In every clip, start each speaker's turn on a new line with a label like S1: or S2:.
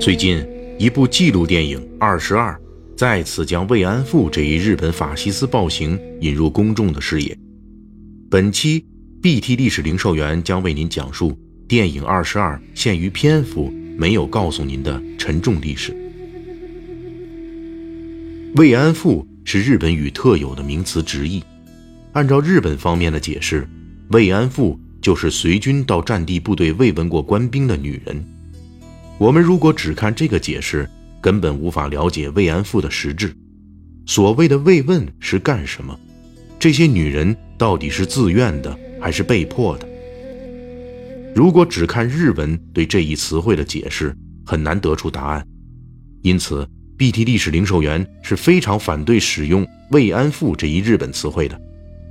S1: 最近，一部纪录电影《二十二》再次将慰安妇这一日本法西斯暴行引入公众的视野。本期 BT 历史零售员将为您讲述电影《二十二》限于篇幅没有告诉您的沉重历史。慰安妇是日本语特有的名词直译，按照日本方面的解释，慰安妇就是随军到战地部队慰问过官兵的女人。我们如果只看这个解释，根本无法了解慰安妇的实质。所谓的慰问是干什么？这些女人到底是自愿的还是被迫的？如果只看日文对这一词汇的解释，很难得出答案。因此。BT 历史零售员是非常反对使用“慰安妇”这一日本词汇的，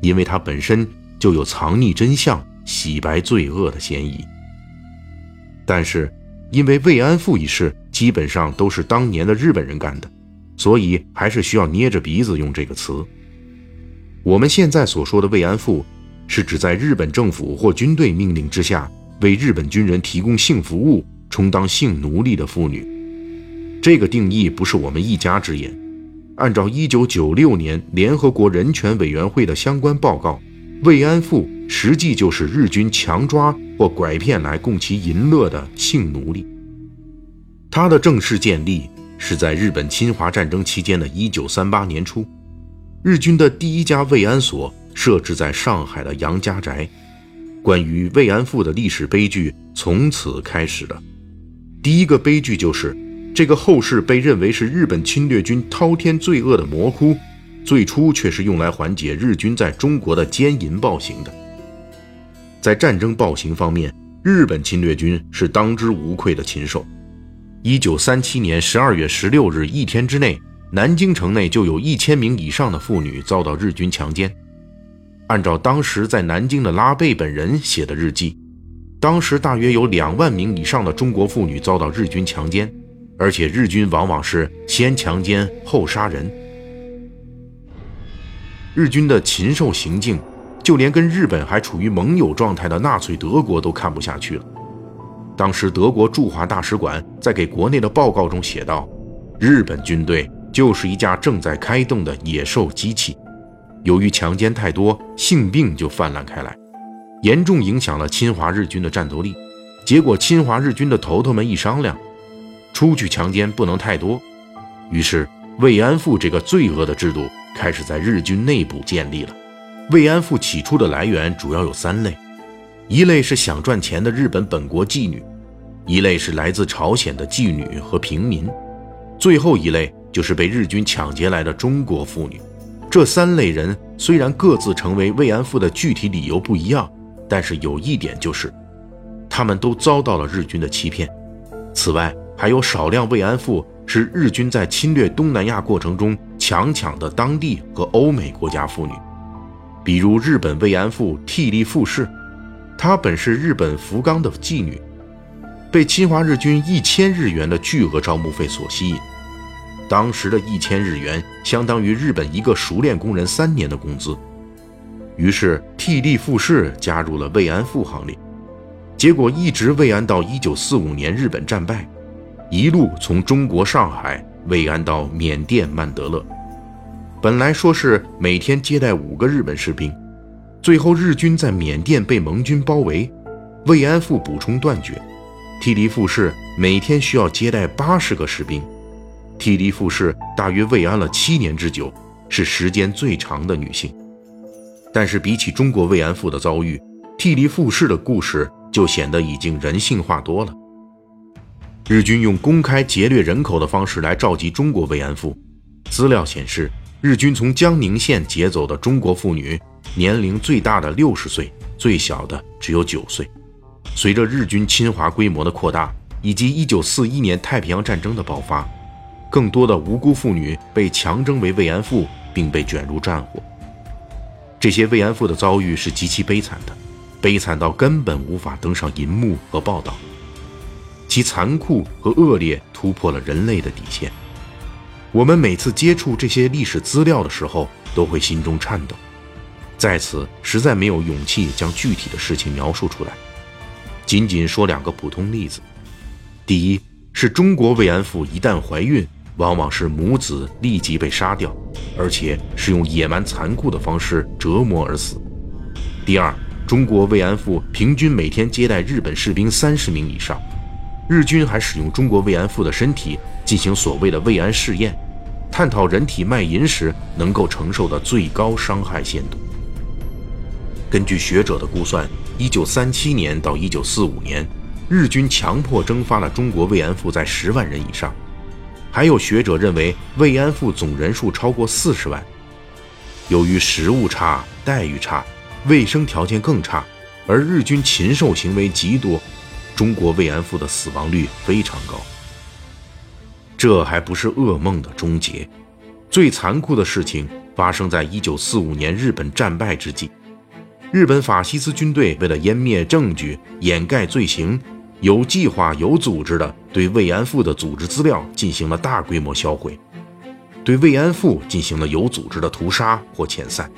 S1: 因为它本身就有藏匿真相、洗白罪恶的嫌疑。但是，因为慰安妇一事基本上都是当年的日本人干的，所以还是需要捏着鼻子用这个词。我们现在所说的慰安妇，是指在日本政府或军队命令之下为日本军人提供性服务、充当性奴隶的妇女。这个定义不是我们一家之言。按照1996年联合国人权委员会的相关报告，慰安妇实际就是日军强抓或拐骗来供其淫乐的性奴隶。它的正式建立是在日本侵华战争期间的一九三八年初，日军的第一家慰安所设置在上海的杨家宅。关于慰安妇的历史悲剧从此开始了。第一个悲剧就是。这个后世被认为是日本侵略军滔天罪恶的魔窟，最初却是用来缓解日军在中国的奸淫暴行的。在战争暴行方面，日本侵略军是当之无愧的禽兽。一九三七年十二月十六日一天之内，南京城内就有一千名以上的妇女遭到日军强奸。按照当时在南京的拉贝本人写的日记，当时大约有两万名以上的中国妇女遭到日军强奸。而且日军往往是先强奸后杀人。日军的禽兽行径，就连跟日本还处于盟友状态的纳粹德国都看不下去了。当时德国驻华大使馆在给国内的报告中写道：“日本军队就是一架正在开动的野兽机器，由于强奸太多，性病就泛滥开来，严重影响了侵华日军的战斗力。结果侵华日军的头头们一商量。”出去强奸不能太多，于是慰安妇这个罪恶的制度开始在日军内部建立了。慰安妇起初的来源主要有三类：一类是想赚钱的日本本国妓女，一类是来自朝鲜的妓女和平民，最后一类就是被日军抢劫来的中国妇女。这三类人虽然各自成为慰安妇的具体理由不一样，但是有一点就是，他们都遭到了日军的欺骗。此外，还有少量慰安妇是日军在侵略东南亚过程中强抢的当地和欧美国家妇女，比如日本慰安妇替利富士，她本是日本福冈的妓女，被侵华日军一千日元的巨额招募费所吸引。当时的一千日元相当于日本一个熟练工人三年的工资，于是替利富士加入了慰安妇行列，结果一直慰安到一九四五年日本战败。一路从中国上海慰安到缅甸曼德勒，本来说是每天接待五个日本士兵，最后日军在缅甸被盟军包围，慰安妇补充断绝，替离富士每天需要接待八十个士兵，替离富士大约慰安了七年之久，是时间最长的女性。但是比起中国慰安妇的遭遇，替离富士的故事就显得已经人性化多了。日军用公开劫掠人口的方式来召集中国慰安妇。资料显示，日军从江宁县劫走的中国妇女，年龄最大的六十岁，最小的只有九岁。随着日军侵华规模的扩大，以及1941年太平洋战争的爆发，更多的无辜妇女被强征为慰安妇，并被卷入战火。这些慰安妇的遭遇是极其悲惨的，悲惨到根本无法登上银幕和报道。其残酷和恶劣突破了人类的底线。我们每次接触这些历史资料的时候，都会心中颤抖。在此，实在没有勇气将具体的事情描述出来。仅仅说两个普通例子：第一，是中国慰安妇一旦怀孕，往往是母子立即被杀掉，而且是用野蛮残酷的方式折磨而死。第二，中国慰安妇平均每天接待日本士兵三十名以上，日军还使用中国慰安妇的身体进行所谓的慰安试验，探讨人体卖淫时能够承受的最高伤害限度。根据学者的估算，一九三七年到一九四五年。日军强迫征发了中国慰安妇在十万人以上，还有学者认为慰安妇总人数超过四十万。由于食物差、待遇差、卫生条件更差，而日军禽兽行为极多，中国慰安妇的死亡率非常高。这还不是噩梦的终结，最残酷的事情发生在一九四五年日本战败之际，日本法西斯军队为了湮灭证据、掩盖罪行。有计划、有组织的对慰安妇的组织资料进行了大规模销毁，对慰安妇进行了有组织的屠杀或遣散。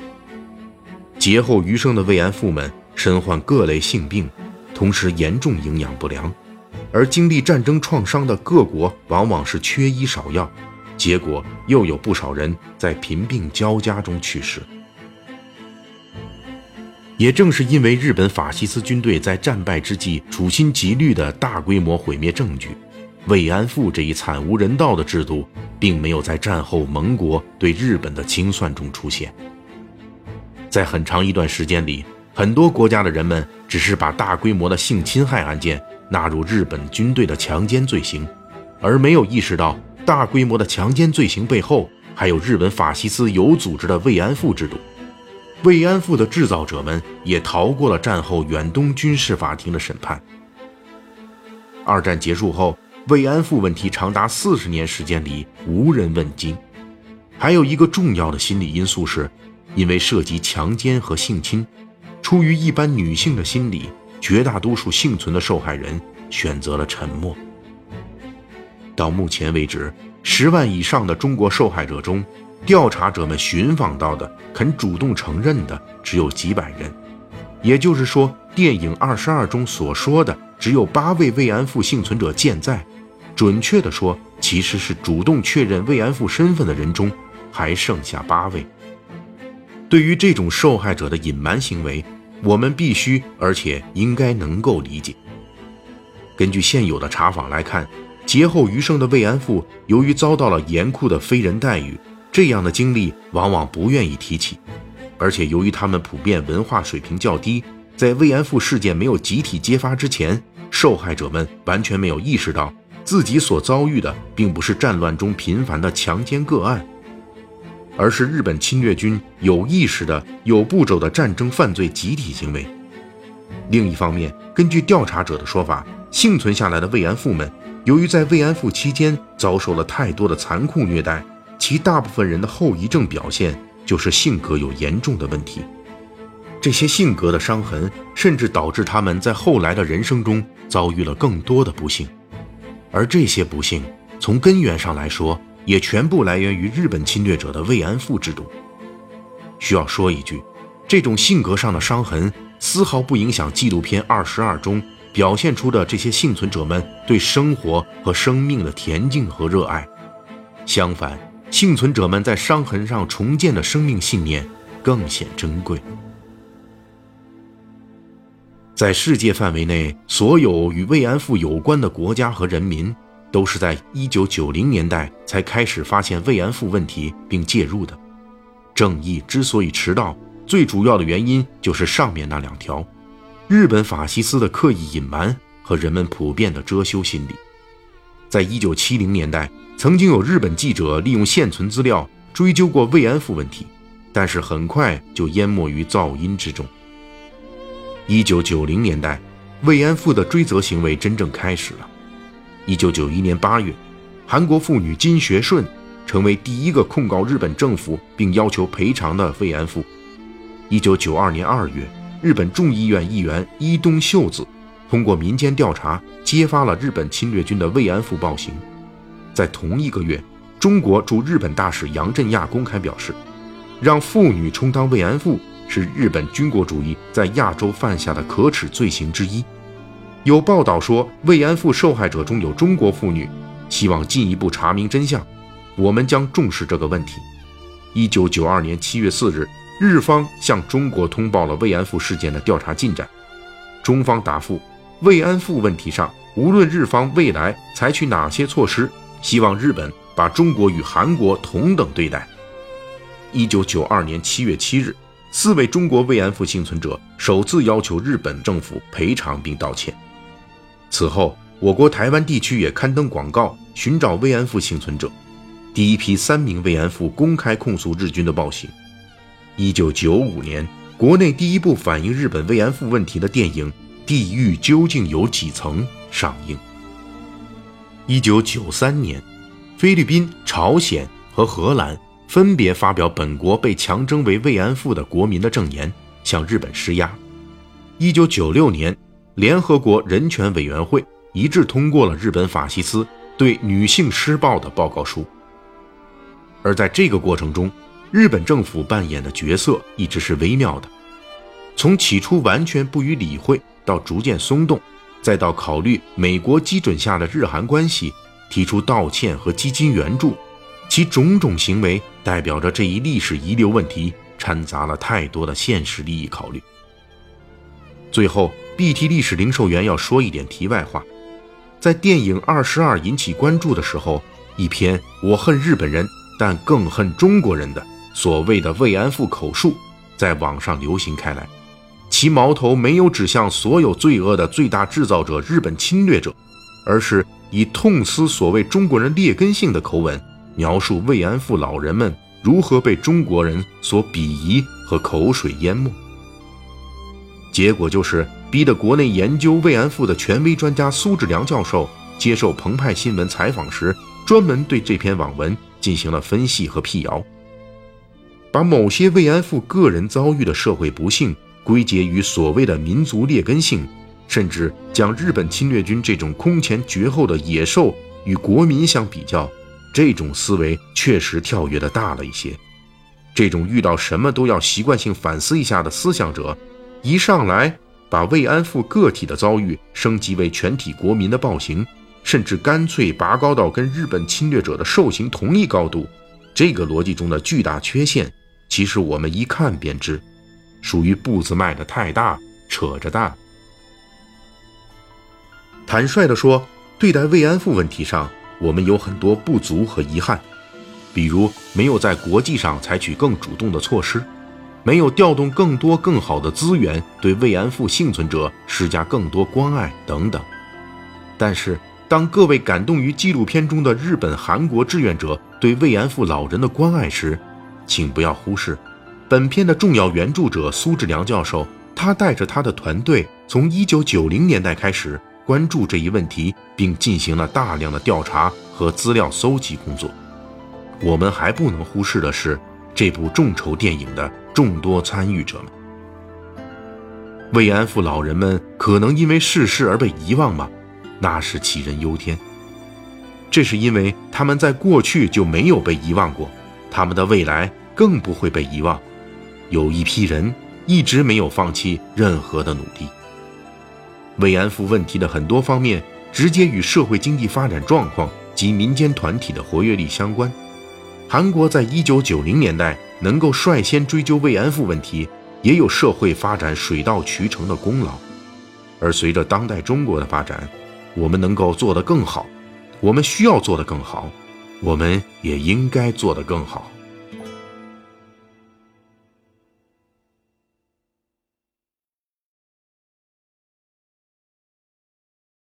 S1: 劫后余生的慰安妇们身患各类性病，同时严重营养不良，而经历战争创伤的各国往往是缺医少药，结果又有不少人在贫病交加中去世。也正是因为日本法西斯军队在战败之际处心积虑的大规模毁灭证据，慰安妇这一惨无人道的制度，并没有在战后盟国对日本的清算中出现。在很长一段时间里，很多国家的人们只是把大规模的性侵害案件纳入日本军队的强奸罪行，而没有意识到大规模的强奸罪行背后还有日本法西斯有组织的慰安妇制度。慰安妇的制造者们也逃过了战后远东军事法庭的审判。二战结束后，慰安妇问题长达四十年时间里无人问津。还有一个重要的心理因素是，因为涉及强奸和性侵，出于一般女性的心理，绝大多数幸存的受害人选择了沉默。到目前为止，十万以上的中国受害者中，调查者们寻访到的肯主动承认的只有几百人，也就是说，电影《二十二》中所说的只有八位慰安妇幸存者健在。准确的说，其实是主动确认慰安妇身份的人中还剩下八位。对于这种受害者的隐瞒行为，我们必须而且应该能够理解。根据现有的查访来看，劫后余生的慰安妇由于遭到了严酷的非人待遇。这样的经历往往不愿意提起，而且由于他们普遍文化水平较低，在慰安妇事件没有集体揭发之前，受害者们完全没有意识到自己所遭遇的并不是战乱中频繁的强奸个案，而是日本侵略军有意识的、有步骤的战争犯罪集体行为。另一方面，根据调查者的说法，幸存下来的慰安妇们，由于在慰安妇期间遭受了太多的残酷虐待。其大部分人的后遗症表现就是性格有严重的问题，这些性格的伤痕甚至导致他们在后来的人生中遭遇了更多的不幸，而这些不幸从根源上来说，也全部来源于日本侵略者的慰安妇制度。需要说一句，这种性格上的伤痕丝毫不影响纪录片《二十二》中表现出的这些幸存者们对生活和生命的恬静和热爱，相反。幸存者们在伤痕上重建的生命信念更显珍贵。在世界范围内，所有与慰安妇有关的国家和人民，都是在1990年代才开始发现慰安妇问题并介入的。正义之所以迟到，最主要的原因就是上面那两条：日本法西斯的刻意隐瞒和人们普遍的遮羞心理。在1970年代。曾经有日本记者利用现存资料追究过慰安妇问题，但是很快就淹没于噪音之中。一九九零年代，慰安妇的追责行为真正开始了。一九九一年八月，韩国妇女金学顺成为第一个控告日本政府并要求赔偿的慰安妇。一九九二年二月，日本众议院议员伊东秀子通过民间调查揭发了日本侵略军的慰安妇暴行。在同一个月，中国驻日本大使杨振亚公开表示，让妇女充当慰安妇是日本军国主义在亚洲犯下的可耻罪行之一。有报道说慰安妇受害者中有中国妇女，希望进一步查明真相。我们将重视这个问题。一九九二年七月四日，日方向中国通报了慰安妇事件的调查进展。中方答复：慰安妇问题上，无论日方未来采取哪些措施，希望日本把中国与韩国同等对待。一九九二年七月七日，四位中国慰安妇幸存者首次要求日本政府赔偿并道歉。此后，我国台湾地区也刊登广告寻找慰安妇幸存者。第一批三名慰安妇公开控诉日军的暴行。一九九五年，国内第一部反映日本慰安妇问题的电影《地狱究竟有几层》上映。一九九三年，菲律宾、朝鲜和荷兰分别发表本国被强征为慰安妇的国民的证言，向日本施压。一九九六年，联合国人权委员会一致通过了日本法西斯对女性施暴的报告书。而在这个过程中，日本政府扮演的角色一直是微妙的，从起初完全不予理会，到逐渐松动，再到考虑美国基准下的日韩关系，提出道歉和基金援助，其种种行为代表着这一历史遗留问题掺杂了太多的现实利益考虑。最后，BT 历史零售员要说一点题外话，在电影《二十二》引起关注的时候，一篇《我恨日本人》。但更恨中国人的所谓的慰安妇口述，在网上流行开来，其矛头没有指向所有罪恶的最大制造者日本侵略者，而是以痛思所谓中国人劣根性的口吻，描述慰安妇老人们如何被中国人所鄙夷和口水淹没。结果就是逼得国内研究慰安妇的权威专家苏志良教授接受澎湃新闻采访时，专门对这篇网文。进行了分析和辟谣，把某些慰安妇个人遭遇的社会不幸归结于所谓的民族劣根性，甚至将日本侵略军这种空前绝后的野兽与国民相比较，这种思维确实跳跃的大了一些。这种遇到什么都要习惯性反思一下的思想者，一上来把慰安妇个体的遭遇升级为全体国民的暴行。甚至干脆拔高到跟日本侵略者的受刑同一高度，这个逻辑中的巨大缺陷，其实我们一看便知，属于步子迈得太大，扯着蛋。坦率地说，对待慰安妇问题上，我们有很多不足和遗憾，比如没有在国际上采取更主动的措施，没有调动更多更好的资源对慰安妇幸存者施加更多关爱等等。但是。当各位感动于纪录片中的日本、韩国志愿者对慰安妇老人的关爱时，请不要忽视，本片的重要原著者苏志良教授，他带着他的团队从1990年代开始关注这一问题，并进行了大量的调查和资料搜集工作。我们还不能忽视的是，这部众筹电影的众多参与者们。慰安妇老人们可能因为逝世而被遗忘吗？那是杞人忧天。这是因为他们在过去就没有被遗忘过，他们的未来更不会被遗忘。有一批人一直没有放弃任何的努力。慰安妇问题的很多方面直接与社会经济发展状况及民间团体的活跃力相关。韩国在一九九零年代能够率先追究慰安妇问题，也有社会发展水到渠成的功劳。而随着当代中国的发展，我们能够做得更好，我们需要做得更好，我们也应该做得更好。